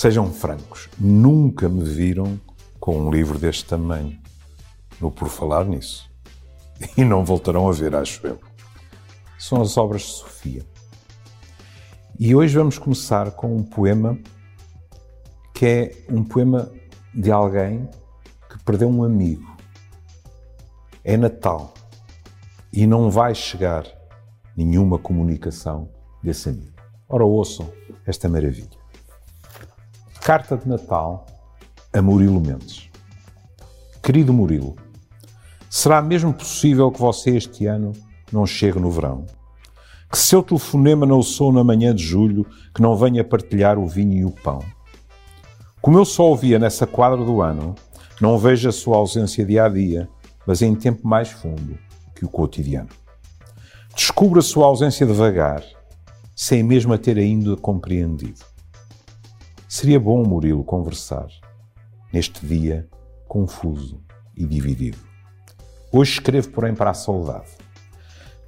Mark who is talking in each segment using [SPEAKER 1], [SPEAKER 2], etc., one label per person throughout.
[SPEAKER 1] Sejam francos, nunca me viram com um livro deste tamanho. No Por Falar Nisso. E não voltarão a ver, acho eu. São as obras de Sofia. E hoje vamos começar com um poema que é um poema de alguém que perdeu um amigo. É Natal e não vai chegar nenhuma comunicação desse amigo. Ora, ouçam esta maravilha. Carta de Natal a Murilo Mendes. Querido Murilo, será mesmo possível que você este ano não chegue no verão? Que seu telefonema não sou na manhã de julho, que não venha partilhar o vinho e o pão? Como eu só ouvia nessa quadra do ano, não vejo a sua ausência dia a dia, mas em tempo mais fundo que o cotidiano. Descubro a sua ausência devagar, sem mesmo a ter ainda compreendido. Seria bom, Murilo, conversar neste dia confuso e dividido. Hoje escrevo, porém, para a saudade.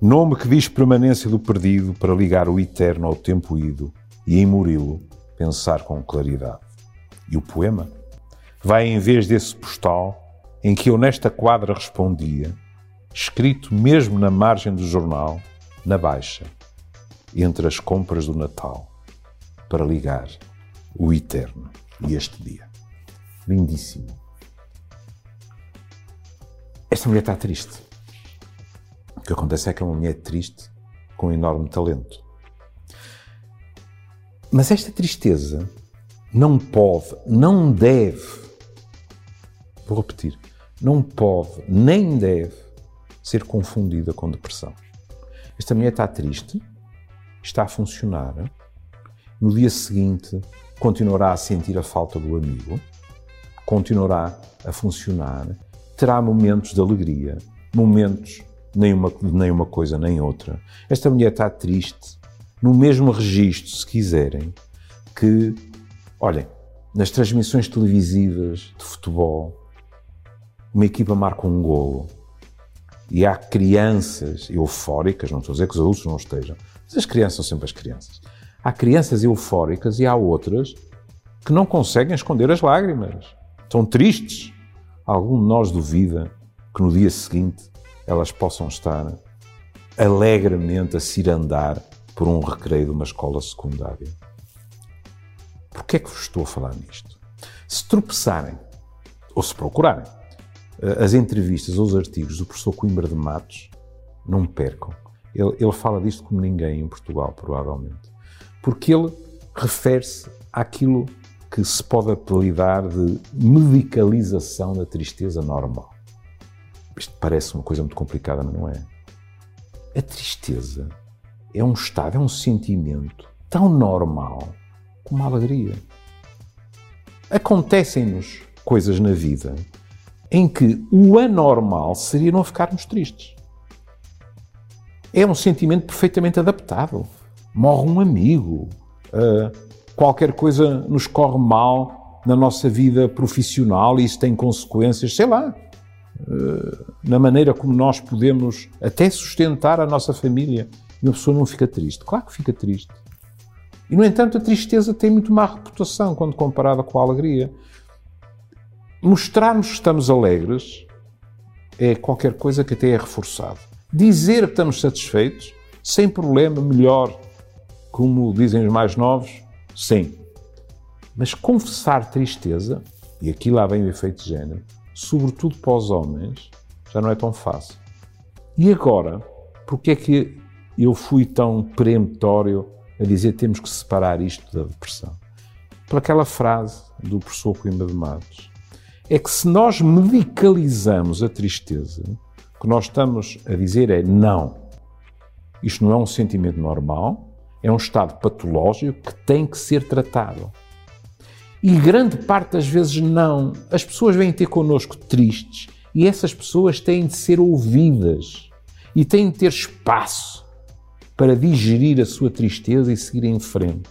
[SPEAKER 1] Nome que diz permanência do perdido para ligar o eterno ao tempo ido e em Murilo pensar com claridade. E o poema vai em vez desse postal em que eu nesta quadra respondia, escrito mesmo na margem do jornal, na baixa, entre as compras do Natal, para ligar o eterno e este dia. Lindíssimo. Esta mulher está triste. O que acontece é que é uma mulher triste com enorme talento. Mas esta tristeza não pode, não deve, vou repetir, não pode nem deve ser confundida com depressão. Esta mulher está triste, está a funcionar, no dia seguinte continuará a sentir a falta do amigo, continuará a funcionar, terá momentos de alegria, momentos nem uma, nem uma coisa nem outra. Esta mulher está triste, no mesmo registro, se quiserem, que Olhem, nas transmissões televisivas de futebol, uma equipa marca um golo e há crianças eufóricas, não estou a dizer que os adultos não estejam, mas as crianças são sempre as crianças. Há crianças eufóricas e há outras que não conseguem esconder as lágrimas. Estão tristes. Algum de nós duvida que no dia seguinte elas possam estar alegremente a cirandar por um recreio de uma escola secundária. Porquê é que vos estou a falar nisto? Se tropeçarem, ou se procurarem, eh, as entrevistas ou os artigos do professor Coimbra de Matos, não percam. Ele, ele fala disto como ninguém em Portugal, provavelmente. Porque ele refere-se àquilo que se pode apelidar de medicalização da tristeza normal. Isto parece uma coisa muito complicada, mas não é. A tristeza é um estado, é um sentimento tão normal como a alegria. Acontecem-nos coisas na vida em que o anormal seria não ficarmos tristes. É um sentimento perfeitamente adaptável. Morre um amigo, uh, qualquer coisa nos corre mal na nossa vida profissional e isso tem consequências, sei lá, uh, na maneira como nós podemos até sustentar a nossa família. E a pessoa não fica triste. Claro que fica triste. E, no entanto, a tristeza tem muito má reputação quando comparada com a alegria. Mostrarmos que estamos alegres é qualquer coisa que até é reforçado. Dizer que estamos satisfeitos, sem problema, melhor, como dizem os mais novos, sim. Mas confessar tristeza, e aqui lá vem o efeito de género, sobretudo para os homens, já não é tão fácil. E agora, porque é que eu fui tão peremptório a dizer temos que separar isto da depressão. Por aquela frase do professor Coimbra de Matos. É que se nós medicalizamos a tristeza, o que nós estamos a dizer é não. Isto não é um sentimento normal, é um estado patológico que tem que ser tratado. E grande parte das vezes não. As pessoas vêm ter connosco tristes e essas pessoas têm de ser ouvidas e têm de ter espaço para digerir a sua tristeza e seguir em frente.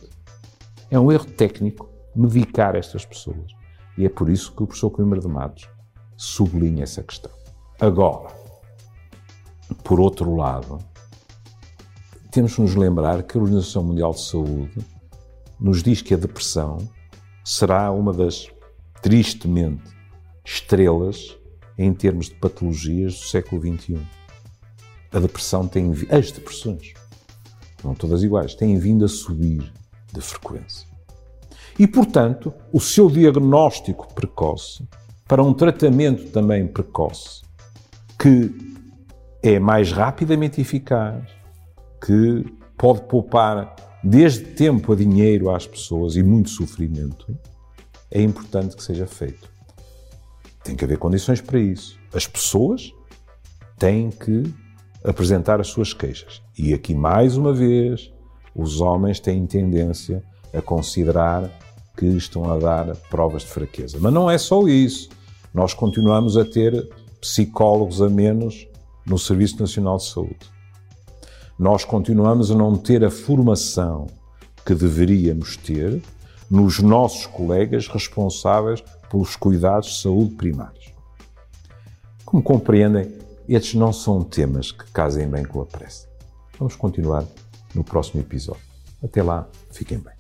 [SPEAKER 1] É um erro técnico medicar estas pessoas. E é por isso que o professor Coimbra de Matos sublinha essa questão. Agora, por outro lado, temos que nos lembrar que a Organização Mundial de Saúde nos diz que a depressão será uma das, tristemente, estrelas em termos de patologias do século XXI. A depressão tem. As depressões, não todas iguais, têm vindo a subir de frequência. E, portanto, o seu diagnóstico precoce, para um tratamento também precoce, que é mais rapidamente eficaz, que pode poupar desde tempo a dinheiro às pessoas e muito sofrimento, é importante que seja feito. Tem que haver condições para isso. As pessoas têm que apresentar as suas queixas. E aqui, mais uma vez, os homens têm tendência a considerar que estão a dar provas de fraqueza. Mas não é só isso. Nós continuamos a ter psicólogos a menos no Serviço Nacional de Saúde. Nós continuamos a não ter a formação que deveríamos ter nos nossos colegas responsáveis pelos cuidados de saúde primários. Como compreendem, estes não são temas que casem bem com a pressa. Vamos continuar no próximo episódio. Até lá, fiquem bem.